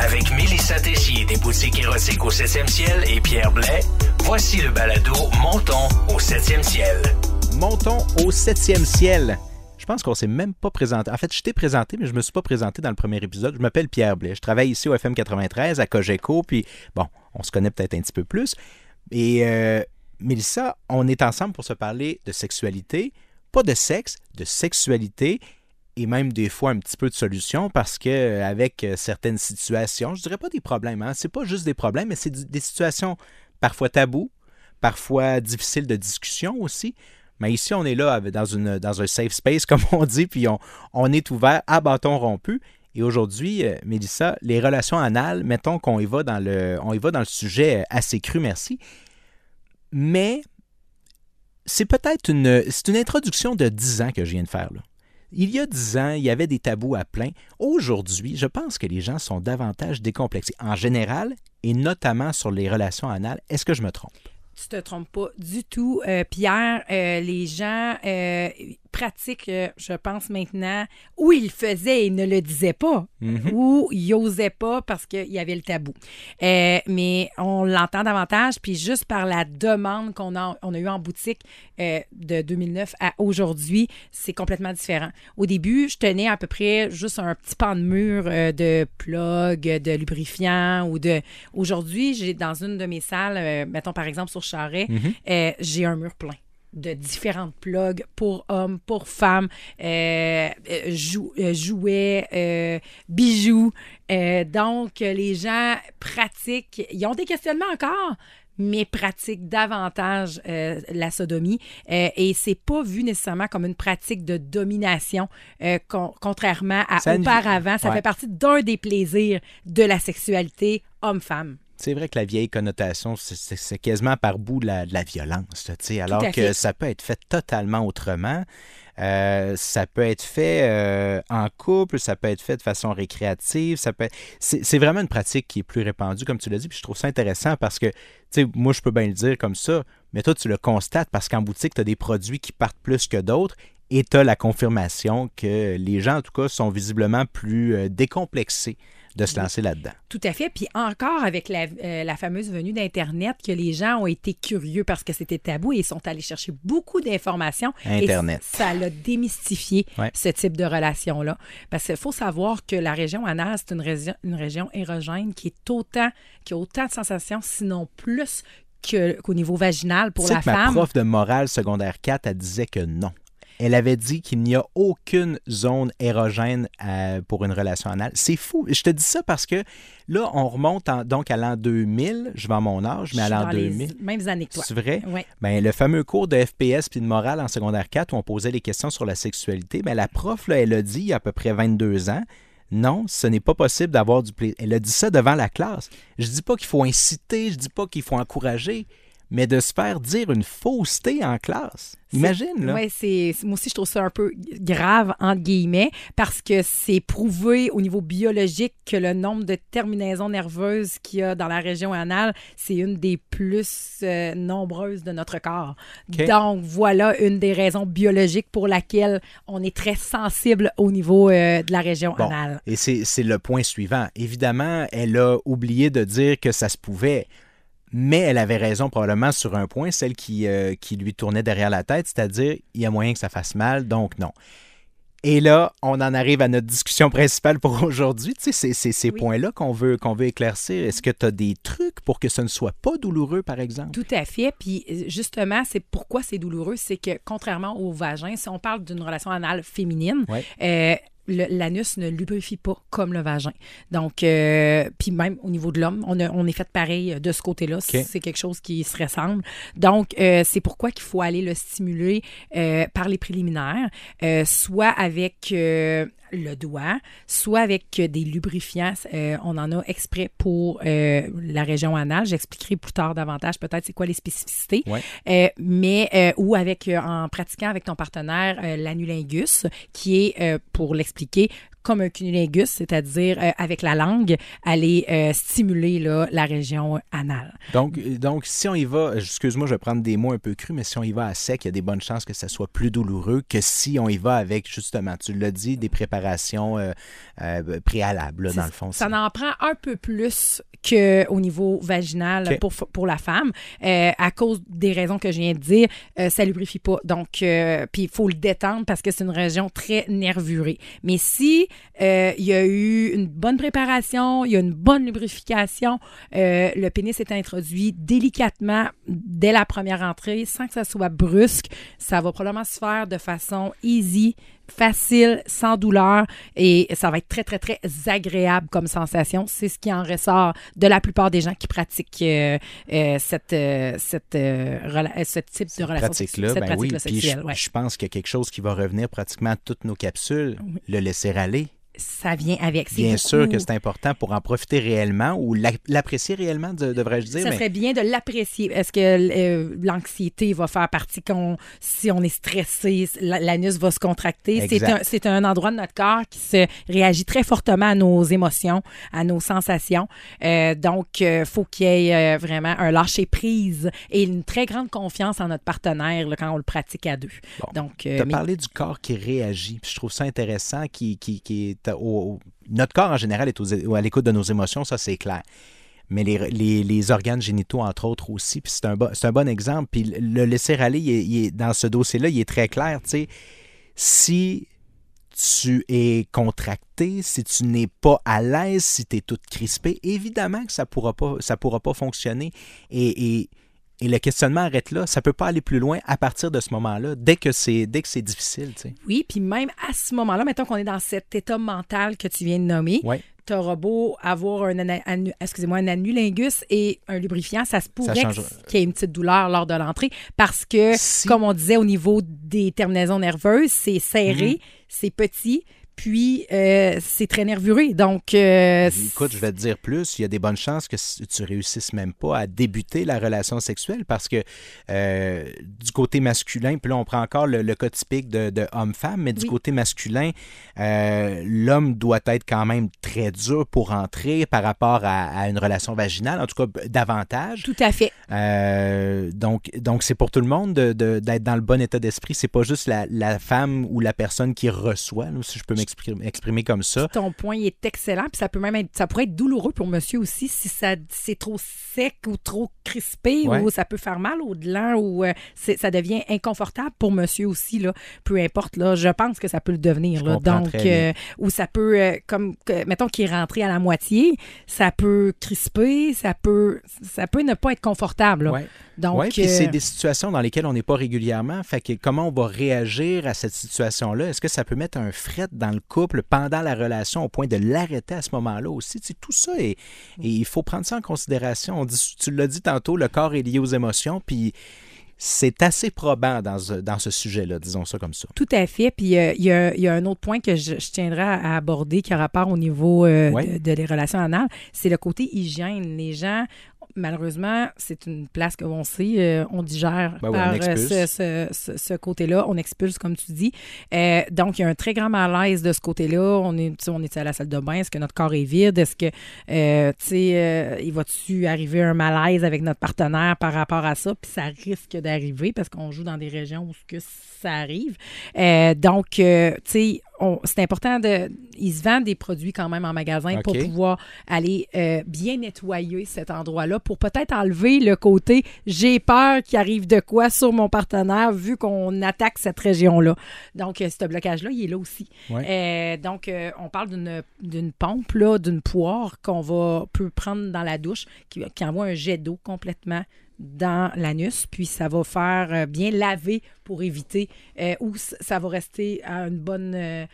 Avec Mélissa Tessier des boutiques érotiques au 7e ciel et Pierre Blais, voici le balado Montons au 7e ciel. Montons au 7e ciel. Je pense qu'on s'est même pas présenté. En fait, je t'ai présenté, mais je me suis pas présenté dans le premier épisode. Je m'appelle Pierre Blais. Je travaille ici au FM 93 à Cogeco, puis bon, on se connaît peut-être un petit peu plus. Et euh, Mélissa, on est ensemble pour se parler de sexualité, pas de sexe, de sexualité et même des fois un petit peu de solution parce que euh, avec euh, certaines situations, je dirais pas des problèmes, hein, c'est pas juste des problèmes, mais c'est des situations parfois tabous, parfois difficiles de discussion aussi. Mais ici, on est là dans, une, dans un safe space, comme on dit, puis on, on est ouvert à bâton rompu. Et aujourd'hui, euh, Mélissa, les relations anales, mettons qu'on y va dans le, y va dans le sujet assez cru, merci. Mais c'est peut-être une, une introduction de 10 ans que je viens de faire là. Il y a dix ans, il y avait des tabous à plein. Aujourd'hui, je pense que les gens sont davantage décomplexés en général et notamment sur les relations anales. Est-ce que je me trompe? Tu te trompes pas du tout, euh, Pierre. Euh, les gens euh, pratiquent, je pense maintenant, où ils faisaient et ne le disaient pas, Mhm. ou ils n'osaient pas parce qu'il y avait le tabou. mais on l'entend davantage, puis juste par la demande qu'on a, on a eue en boutique de 2009 à aujourd'hui, c'est complètement différent. Au début, je tenais à peu près juste un petit pan de mur de plug, de lubrifiant ou de. Aujourd'hui, j'ai dans une de mes salles, mettons par exemple sur Charret, euh, j'ai un mur plein de différentes plugs pour hommes, pour femmes, euh, euh, jou- euh, jouets, euh, bijoux. Euh, donc, les gens pratiquent, ils ont des questionnements encore, mais pratiquent davantage euh, la sodomie. Euh, et c'est pas vu nécessairement comme une pratique de domination, euh, con- contrairement à Ça a une- auparavant. Ça ouais. fait partie d'un des plaisirs de la sexualité homme-femme. C'est vrai que la vieille connotation, c'est- quasiment par bout de la, de la violence, là, tu sais, alors que fait. ça peut être fait totalement autrement. Euh, ça peut être fait euh, en couple, ça peut être fait de façon récréative, ça peut être- c'est c'est vraiment une pratique qui est plus répandue, comme tu l'as dit, puis je trouve ça intéressant parce que, tu sais, moi, je peux bien le dire comme ça, mais toi, tu le constates parce qu'en boutique, tu as des produits qui partent plus que d'autres et tu as la confirmation que les gens, en tout cas, sont visiblement plus euh, décomplexés de se lancer là-dedans. Tout à fait. Puis encore avec la, euh, la fameuse venue d'Internet, que les gens ont été curieux parce que c'était tabou et ils sont allés chercher beaucoup d'informations. Et Internet. ça l'a démystifié, Ouais. ce type de relation-là. Parce qu'il faut savoir que la région anale, c'est une, région- une région érogène qui est autant, qui a autant de sensations, sinon plus qu'au niveau vaginal pour Tu sais la que ma femme. prof de morale secondaire 4, elle disait que non. Elle avait dit qu'il n'y a aucune zone érogène euh, pour une relation anale. C'est fou. Je te dis ça parce que là, on remonte en- donc à l'an 2000. Je vais à mon âge, mais à l'an dans les 2000. mêmes années que toi. C'est vrai? Ben, le fameux cours de FPS puis de morale en secondaire 4 où on posait des questions sur la sexualité, ben, la prof, là, elle a dit il y a à peu près 22 ans, non, ce n'est pas possible d'avoir du plaisir. Elle a dit ça devant la classe. Je dis pas qu'il faut inciter, je dis pas qu'il faut encourager, mais de se faire dire une fausseté en classe. Imagine, là. Oui, c'est moi aussi je trouve ça un peu grave entre guillemets parce que c'est prouvé au niveau biologique que le nombre de terminaisons nerveuses qu'il y a dans la région anale, c'est une des plus euh, nombreuses de notre corps. Donc voilà une des raisons biologiques pour laquelle on est très sensible au niveau euh, de la région Bon, anale. et c'est le point suivant. Évidemment, elle a oublié de dire que ça se pouvait, mais elle avait raison probablement sur un point, celle qui, euh, qui lui tournait derrière la tête, c'est-à-dire il y a moyen que ça fasse mal, donc non. Et là, on en arrive à notre discussion principale pour aujourd'hui. Tu sais, c'est ces Oui. points-là qu'on veut, qu'on veut éclaircir. Est-ce que tu as des trucs pour que ce ne soit pas douloureux, par exemple? Tout à fait. Puis justement, c'est pourquoi c'est douloureux, c'est que contrairement au vagin, si on parle d'une relation anale féminine, euh, l'anus ne lubrifie pas comme le vagin. Donc, euh, puis même au niveau de l'homme, on, est fait pareil de ce côté-là. C'est quelque chose qui se ressemble. Donc, euh, c'est pourquoi qu'il faut aller le stimuler euh, par les préliminaires, euh, soit avec euh, le doigt, soit avec euh, des lubrifiants. Euh, on en a exprès pour euh, la région anale. J'expliquerai plus tard davantage peut-être c'est quoi les spécificités. Ouais. Euh, mais ou avec en pratiquant avec ton partenaire l'anulingus, qui est pour l'expliquer comme un cunnilingus, c'est-à-dire euh, avec la langue, aller euh, stimuler là, la région anale. Donc, donc, si on y va, excuse-moi, je vais prendre des mots un peu crus, mais si on y va à sec, il y a des bonnes chances que ça soit plus douloureux que si on y va avec, justement, tu l'as dit, des préparations euh, préalables, là, dans le fond. Ça en prend un peu plus qu'au niveau vaginal pour, pour la femme, à cause des raisons que je viens de dire. ça lubrifie pas. Donc, puis il faut le détendre parce que c'est une région très nervurée. Mais si euh, il y a eu une bonne préparation, il y a une bonne lubrification, euh, le pénis est introduit délicatement dès la première entrée, sans que ça soit brusque, ça va probablement se faire de façon easy, facile, sans douleur et ça va être très, très, très agréable comme sensation. C'est ce qui en ressort de la plupart des gens qui pratiquent euh, euh, cette, euh, cette, ce type de relation pratique-là, cette ben oui. pratique-là Puis je, sexuelle, ouais. je pense qu'il y a quelque chose qui va revenir pratiquement à toutes nos capsules, le laisser aller. Ça vient avec. Bien beaucoup- sûr que c'est important pour en profiter réellement ou l'a- l'apprécier réellement, de- devrais-je dire. Ça mais- serait bien de l'apprécier. Est-ce que euh, l'anxiété va faire partie qu'on, si on est stressé, la- l'anus va se contracter? C'est un, endroit de notre corps qui se réagit très fortement à nos émotions, à nos sensations. Euh, donc, il faut qu'il y ait euh, vraiment un lâcher-prise et une très grande confiance en notre partenaire là, quand on le pratique à deux. Bon. Donc, Tu euh, as mais- parlé du corps qui réagit. Puis je trouve ça intéressant. Qui, qui, qui est notre corps, en général, est à l'écoute de nos émotions, ça, c'est clair. Mais les, organes génitaux, entre autres, aussi. C'est un, c'est un bon exemple. Puis le laisser aller, il est- dans ce dossier-là, il est très clair. Tu sais, si tu es contracté, si tu n'es pas à l'aise, si tu es toute crispée, évidemment que ça ne pourra, pas- pourra pas fonctionner. Et- et le questionnement arrête là. Ça ne peut pas aller plus loin à partir de ce moment-là, dès que c'est dès que c'est difficile. tu sais. Oui, puis même à ce moment-là, mettons qu'on est dans cet état mental que tu viens de nommer, Ouais. t'auras beau avoir un, anu- excusez-moi, un anulingus et un lubrifiant, ça se pourrait qu'il y ait une petite douleur lors de l'entrée parce que, Si- comme on disait au niveau des terminaisons nerveuses, c'est serré, Mhm. c'est petit, puis euh, c'est très nervuré. Donc, euh, Écoute, je vais te dire plus. Il y a des bonnes chances que tu réussisses même pas à débuter la relation sexuelle parce que euh, du côté masculin, puis là, on prend encore le, le cas typique de, de homme-femme, mais du Oui. côté masculin, l'homme doit être quand même très dur pour entrer par rapport à, à une relation vaginale, en tout cas davantage. tout à fait. Donc, donc c'est pour tout le monde de- de- d'être dans le bon état d'esprit. C'est pas juste la, la femme ou la personne qui reçoit, là, si je peux m'exprimer exprimer comme ça. Ton point il est excellent, puis ça peut même être, ça pourrait être douloureux pour monsieur aussi si ça c'est trop sec ou trop crispé Ouais. ou ça peut faire mal au delà ou euh, ça devient inconfortable pour monsieur aussi là, peu importe là, je pense que ça peut le devenir là. Donc euh, ou ça peut euh, comme mettons qu'il est rentré à la moitié, ça peut crisper, ça peut ça peut ne pas être confortable. là. Ouais. Donc Oui, puis euh, c'est des situations dans lesquelles on n'est pas régulièrement. Fait que comment on va réagir à cette situation-là? Est-ce que ça peut mettre un fret dans le couple pendant la relation au point de l'arrêter à ce moment-là aussi? Tu sais, tout ça, est, et il faut prendre ça en considération. On dit, tu l'as dit tantôt, le corps est lié aux émotions, puis c'est assez probant dans ce, dans ce sujet-là, disons ça comme ça. Tout à fait. Puis euh, il y, a, il y a un autre point que je, je tiendrai à aborder qui a rapport au niveau euh, Ouais. de, de les relations anales, c'est le côté hygiène. Les gens, malheureusement, c'est une place que on sait, euh, on digère Ben oui, par on euh, ce, ce- ce- ce côté-là, on expulse comme tu dis. Euh, donc il y a un très grand malaise de ce côté-là. On est, on est à la salle de bain, est-ce que notre corps est vide, est-ce que, euh, tu sais, il va-tu arriver un malaise avec notre partenaire par rapport à ça, puis ça risque d'arriver parce qu'on joue dans des régions où ce que ça arrive. Donc, tu sais, c'est important de. Ils se vendent des produits quand même en magasin pour pouvoir aller euh, bien nettoyer cet endroit-là pour peut-être enlever le côté j'ai peur qu'il arrive de quoi sur mon partenaire vu qu'on attaque cette région-là. Donc, euh, ce blocage-là, il est là aussi. Euh, donc, on parle d'une- d'une pompe, d'une poire qu'on va peut prendre dans la douche qui, qui envoie un jet d'eau complètement dans l'anus, puis ça va faire euh, bien laver pour éviter euh, ou ça va rester à une bonne euh,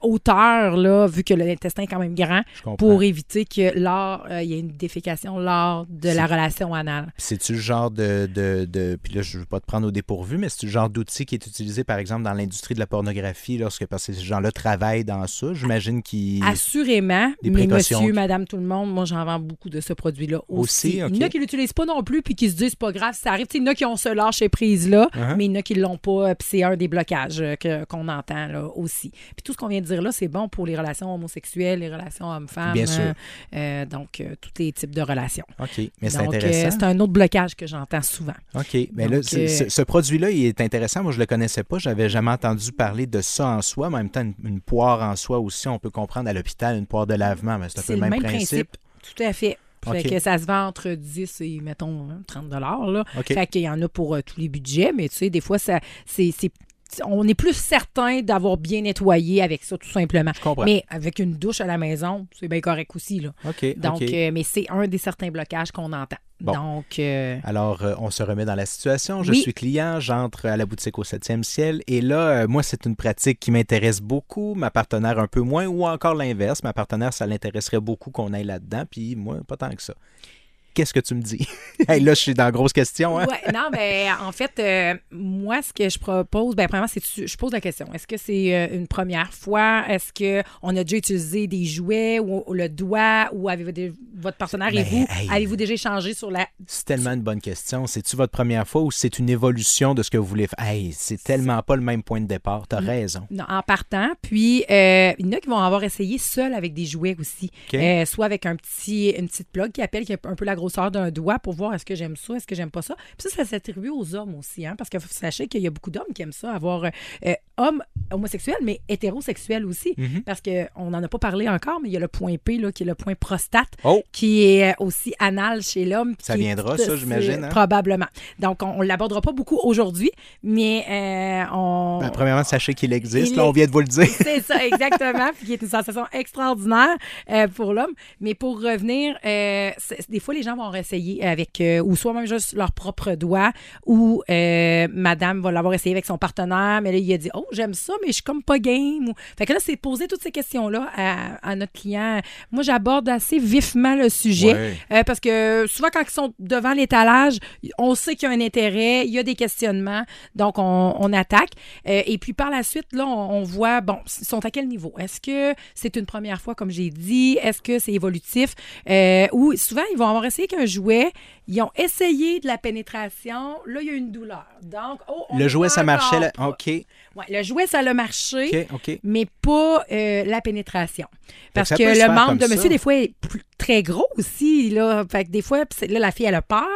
hauteur, là, vu que l'intestin est quand même grand, pour éviter que lors, euh, il y ait une défécation lors de la relation anale. C'est-tu le genre de, de, de- Puis là, je ne veux pas te prendre au dépourvu, mais c'est-tu le genre d'outil qui est utilisé, par exemple, dans l'industrie de la pornographie, lorsque parce que ces gens-là travaillent dans ça? J'imagine qu'ils. Assurément, Des mais précautions. monsieur, madame, tout le monde, moi, j'en vends beaucoup de ce produit-là aussi. Il y en a qui l'utilisent pas non plus, puis qui se disent, c'est pas grave, ça arrive. Il y en a qui ont ce lâcher prise-là, Uh-huh. mais il y en a qui l'ont pas, puis c'est un des blocages euh, qu'on entend là, aussi. Puis tout ce qu'on vient de dire là, c'est bon pour les relations homosexuelles, les relations hommes-femmes. Bien sûr. euh, euh, donc, euh, tous les types de relations. OK. Mais c'est intéressant. c'est un autre blocage que j'entends souvent. OK. Mais là, Donc, ce, produit-là, il est intéressant. Moi, je le connaissais pas. J'avais jamais entendu parler de ça en soi. Mais en même temps, une, une poire en soi aussi, on peut comprendre à l'hôpital, une poire de lavement. Mais c'est un peu le même, principe. Tout à fait. Fait que ça se vend entre 10 et, mettons, hein, 30 dollars. Là. OK. Fait qu'il y en a pour euh, tous les budgets, mais tu sais, des fois, ça, c'est- on est plus certain d'avoir bien nettoyé avec ça, tout simplement. Je comprends. Mais avec une douche à la maison, c'est bien correct aussi. Là. OK. Donc, euh, mais c'est un des certains blocages qu'on entend. Bon. Donc, euh, Alors, euh, on se remet dans la situation. Je Oui. suis client, j'entre à la boutique au 7e ciel. Et là, euh, moi, c'est une pratique qui m'intéresse beaucoup, ma partenaire un peu moins, ou encore l'inverse. Ma partenaire, ça l'intéresserait beaucoup qu'on aille là-dedans, puis moi, pas tant que ça. Qu'est-ce que tu me dis? là, je suis dans la grosse question. Hein? Non, mais en fait, euh, moi, ce que je propose, ben, premièrement, c'est je pose la question. Est-ce que c'est euh, une première fois? Est-ce qu'on a déjà utilisé des jouets ou, le doigt ou avez-vous des- votre partenaire et vous, hey. avez-vous déjà échangé sur la. C'est tellement une bonne question. C'est-tu votre première fois ou c'est une évolution de ce que vous voulez faire? Hey, c'est tellement pas le même point de départ. T'as raison. Non, en partant. Puis, euh, il y en a qui vont avoir essayé seul avec des jouets aussi. Euh, soit avec un petit, une petite plug qui appelle, qui a un peu la grosseur d'un doigt pour voir est-ce que j'aime ça, est-ce que j'aime pas ça. Puis ça, ça s'attribue aux hommes aussi, hein, parce que sachez qu'il y a beaucoup d'hommes qui aiment ça, avoir euh, hommes homosexuels, mais hétérosexuels aussi. Mhm. Parce qu'on n'en a pas parlé encore, mais il y a le point P, là, qui est le point prostate, Oh! Qui est euh, aussi anal chez l'homme. Ça viendra, ça, j'imagine, hein? Probablement. Donc, on ne l'abordera pas beaucoup aujourd'hui, mais euh, on... Ben, premièrement, sachez qu'il existe. Il Là, on vient de vous le dire. C'est ça, exactement. Puis qui est une sensation extraordinaire euh, pour l'homme. Mais pour revenir, euh, des fois, les gens vont essayer avec, ou soit même juste leur propre doigt, ou madame va l'avoir essayé avec son partenaire, mais là, il a dit, oh, j'aime ça, mais je suis comme pas game. Fait que là, c'est poser toutes ces questions-là à, à notre client. Moi, j'aborde assez vivement le sujet. Ouais. Euh, parce que souvent, quand ils sont devant l'étalage, on sait qu'il y a un intérêt, il y a des questionnements, donc on, on attaque. Euh, et puis par la suite, là, on, on voit, bon, ils sont à quel niveau? Est-ce que c'est une première fois, comme j'ai dit? Est-ce que c'est évolutif? Euh, ou souvent, ils vont avoir essayé qu'un jouet, ils ont essayé de la pénétration, là, il y a une douleur. Donc, oh, on Le jouet, ça marchait. Là. OK. Ouais, le jouet, ça a marché mais pas euh, la pénétration. Parce que, le membre de ça. monsieur, des fois, est plus- très gros aussi. Là. Fait que des fois, là, la fille, elle a peur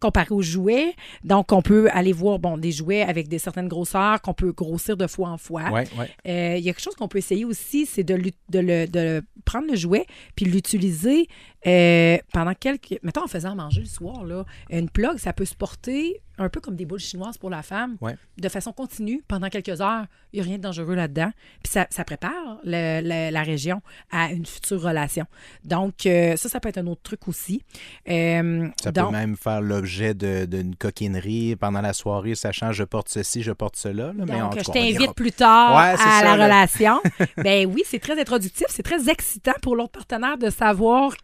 comparé aux jouets. Donc, on peut aller voir bon, des jouets avec des certaines grosseurs qu'on peut grossir de fois en fois. Ouais, ouais. Euh, Il y a quelque chose qu'on peut essayer aussi, c'est de, de, le, de prendre le jouet puis l'utiliser euh, pendant quelques... Mettons, en faisant manger le soir, là, une plug, ça peut se porter un peu comme des boules chinoises pour la femme, Ouais. de façon continue, pendant quelques heures. Il n'y a rien de dangereux là-dedans. Puis ça, ça prépare le- le- la région à une future relation. Donc, euh, ça, ça peut être un autre truc aussi. Euh, Ça donc, peut même faire l'objet d'une coquinerie pendant la soirée, sachant je porte ceci, je porte cela. là, mais en Donc, je t'invite plus tard Ouais, à ça, la là. relation. ben oui, c'est très introductif, c'est très excitant pour l'autre partenaire de savoir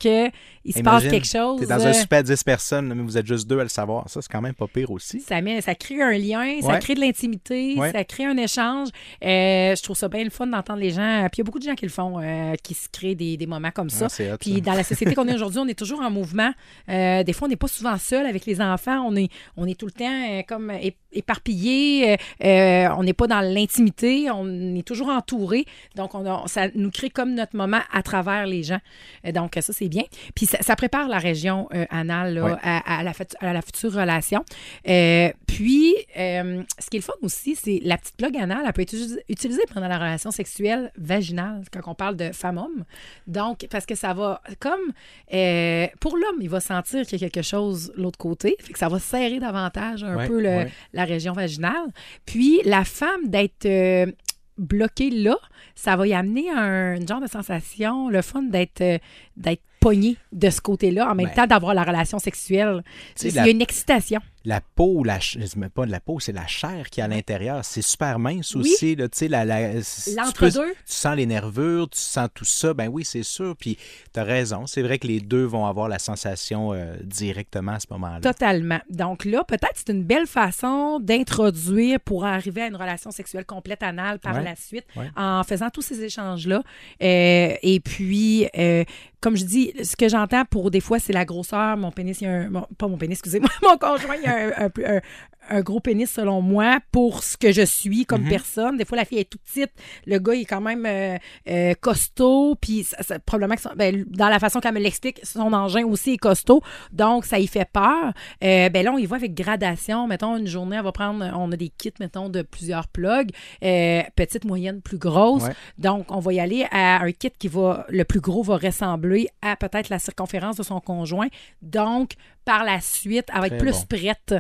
qu'il se passe quelque chose. T'es dans un euh, super 10 personnes, mais vous êtes juste deux à le savoir. Ça, c'est quand même pas pire aussi. Ça, met, ça crée un lien, ça crée de l'intimité, Ouais. ça crée un échange. Euh, je trouve ça bien le fun d'entendre les gens. Puis il y a beaucoup de gens qui le font, euh, qui se créent des, des moments comme ça. Ah, hot, Puis ça. dans la société qu'on est aujourd'hui, on est toujours en mouvement. Euh, des fois, on n'est pas souvent seul avec les enfants. On est, on est tout le temps comme éparpillé. Euh, euh, on n'est pas dans l'intimité. On est toujours entouré. Donc, on a- ça nous crée comme notre moment à travers les gens. Euh, donc, ça, c'est bien. Puis ça, ça prépare la région euh, anale là, Ouais. à, à la, à la future relation. Euh, puis, ce qui est le fun aussi, c'est la petite plug anale, elle peut être utilis- utilisée pendant la relation sexuelle vaginale, quand on parle de femme-homme. Donc, parce que ça va, comme pour l'homme, il va sentir qu'il y a quelque chose de l'autre côté, fait que ça va serrer davantage un Ouais, peu le- ouais. La région vaginale. Puis, la femme d'être euh, bloquée là, ça va y amener un une genre de sensation, le fun d'être euh, d'être pognée de ce côté-là, en même Ben. temps d'avoir la relation sexuelle. Il y la- a une excitation. La peau, la, dis pas de la peau, c'est la chair qui est à l'intérieur. C'est super mince Oui. aussi. Là, la, la- tu L'entre-deux. Tu sens les nervures, tu sens tout ça. Ben oui, c'est sûr. Puis tu as raison. C'est vrai que les deux vont avoir la sensation euh, directement à ce moment-là. Totalement. Donc là, peut-être c'est une belle façon d'introduire pour arriver à une relation sexuelle complète anale par Ouais. la suite Ouais. en faisant tous ces échanges-là. Euh, et puis, euh, comme je dis, ce que j'entends pour des fois, c'est la grosseur. Mon pénis, il y a un. mon- pas mon pénis, excusez-moi. Mon conjoint, il y a un, un- un- un gros pénis selon moi pour ce que je suis comme Mhm. personne. Des fois, la fille est toute petite, le gars il est quand même euh, euh, costaud, puis ça- ça- probablement que son- ben, dans la façon qu'elle me l'explique, son engin aussi est costaud, donc ça y fait peur. Euh, ben là, on y va avec gradation. Mettons, une journée, elle va prendre, on a des kits, mettons, de plusieurs plugs, euh, petite, moyenne, plus grosse. Ouais. Donc, on va y aller à un kit qui va, le plus gros va ressembler à peut-être la circonférence de son conjoint. Donc, par la suite, elle va être Très plus bon. prête.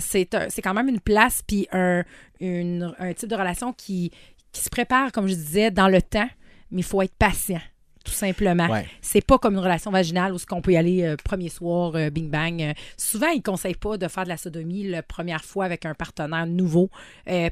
C'est un- c'est quand même une place puis un, une- un type de relation qui, qui se prépare, comme je disais, dans le temps, mais il faut être patient. Tout simplement. Ouais. C'est pas comme une relation vaginale où ce qu'on peut y aller euh, premier soir, euh, bing bang. Euh, souvent, ils ne conseillent pas de faire de la sodomie la première fois avec un partenaire nouveau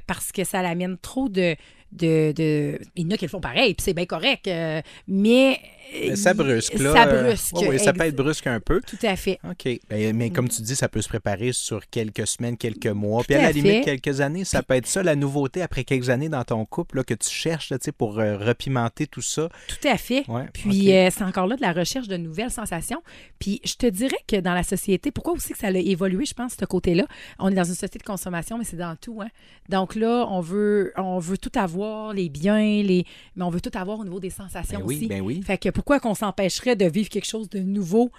parce que ça l'amène trop de, de, de- Il y en a qui le font pareil, puis c'est bien correct. euh, mais. Mais ça brusque, là. Ça euh, brusque. ouais, ça peut être brusque un peu. Tout à fait. OK. Ben, mais comme tu dis, ça peut se préparer sur quelques semaines, quelques mois. Tout Puis à à la limite, fait. quelques années, ça peut être ça, la nouveauté après quelques années dans ton couple là, que tu cherches là, tu sais, pour euh, repimenter tout ça. Tout à fait. Ouais, Puis euh, c'est encore là de la recherche de nouvelles sensations. Puis je te dirais que dans la société, pourquoi aussi que ça a évolué, je pense, ce côté-là? On est dans une société de consommation, mais c'est dans tout. Hein? Donc là, on veut, on veut tout avoir, les biens, les... mais on veut tout avoir au niveau des sensations Ben oui, aussi. ben oui. Fait que pourquoi qu'on s'empêcherait de vivre quelque chose de nouveau?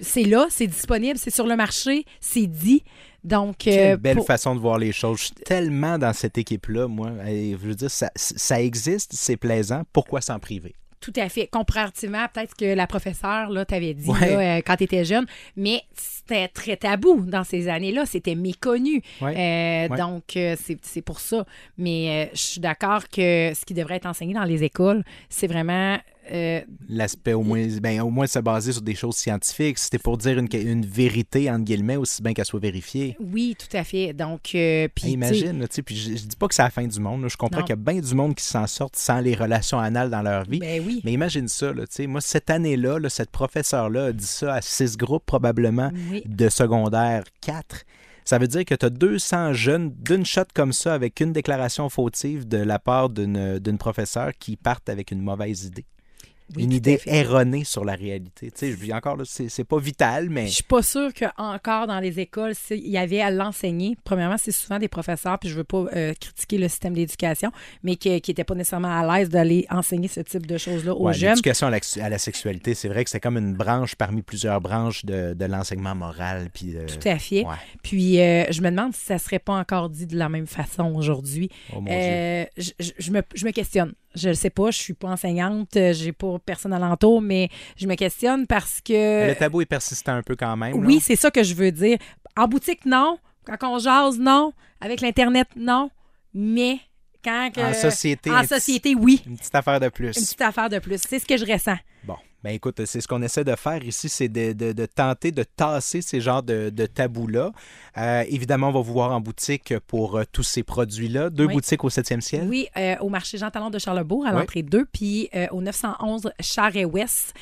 C'est là, c'est disponible, c'est sur le marché, c'est dit. Donc, Quelle euh, belle pour- façon de voir les choses. Je suis tellement dans cette équipe-là, moi. Je veux dire, ça, ça existe, c'est plaisant. Pourquoi s'en priver? Tout à fait. Comparativement, peut-être que la professeure, là, t'avais dit, Ouais. là, euh, quand tu étais jeune, mais c'était très tabou dans ces années-là. C'était méconnu. Ouais. Euh, Ouais. Donc, euh, c'est c'est pour ça. Mais euh, je suis d'accord que ce qui devrait être enseigné dans les écoles, c'est vraiment. Euh, L'aspect au moins, ben, au moins se baser sur des choses scientifiques. C'était pour dire une, une vérité, entre guillemets, aussi bien qu'elle soit vérifiée. oui, tout à fait. Donc, euh, imagine, là, puis je, je dis pas que c'est la fin du monde. là. Je comprends qu'il y a bien du monde qui s'en sortent sans les relations anales dans leur vie. Ben oui. Mais imagine ça, là, moi, cette année-là, là, cette professeure-là a dit ça à six groupes probablement Oui. de secondaire 4. Ça veut dire que tu as 200 jeunes d'une shot comme ça avec une déclaration fautive de la part d'une professeure qui partent avec une mauvaise idée. Oui, une idée erronée sur la réalité. Tu sais, je dis encore, c'est pas vital, mais Je suis pas sûre qu'encore dans les écoles, il y avait à l'enseigner. Premièrement, c'est souvent des professeurs, puis je veux pas euh, critiquer le système d'éducation, mais qui n'étaient pas nécessairement à l'aise d'aller enseigner ce type de choses-là aux Ouais, jeunes. l'éducation à la, à la sexualité, c'est vrai que c'est comme une branche parmi plusieurs branches de, de l'enseignement moral. Puis de- Tout à fait. Ouais. Puis euh, je me demande si ça serait pas encore dit de la même façon aujourd'hui. Oh. Euh, je, je- me, je me questionne. Je ne sais pas, je suis pas enseignante, euh, j'ai pas personne alentour, mais je me questionne parce que... Le tabou est persistant un peu quand même. Oui, c'est ça que je veux dire. En boutique, non. Quand on jase, non. Avec l'Internet, non. Mais quand... que- En société, En société, oui. Une petite affaire de plus. Une petite affaire de plus. C'est ce que je ressens. Ben écoute, c'est ce qu'on essaie de faire ici, c'est de, de- de tenter de tasser ces genres de, de tabous-là. Euh, évidemment, on va vous voir en boutique pour euh, tous ces produits-là. Deux Oui. boutiques au 7e ciel. Oui, euh, au marché Jean Talon de Charlebourg, à Oui. l'entrée 2, puis au 911 Charret-Ouest,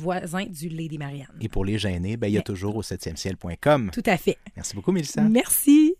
voisin du Lady Marianne. Et pour les gênés, ben, il y a Mais- toujours au 7e ciel.com. Tout à fait. Merci beaucoup, Mélissa. Merci.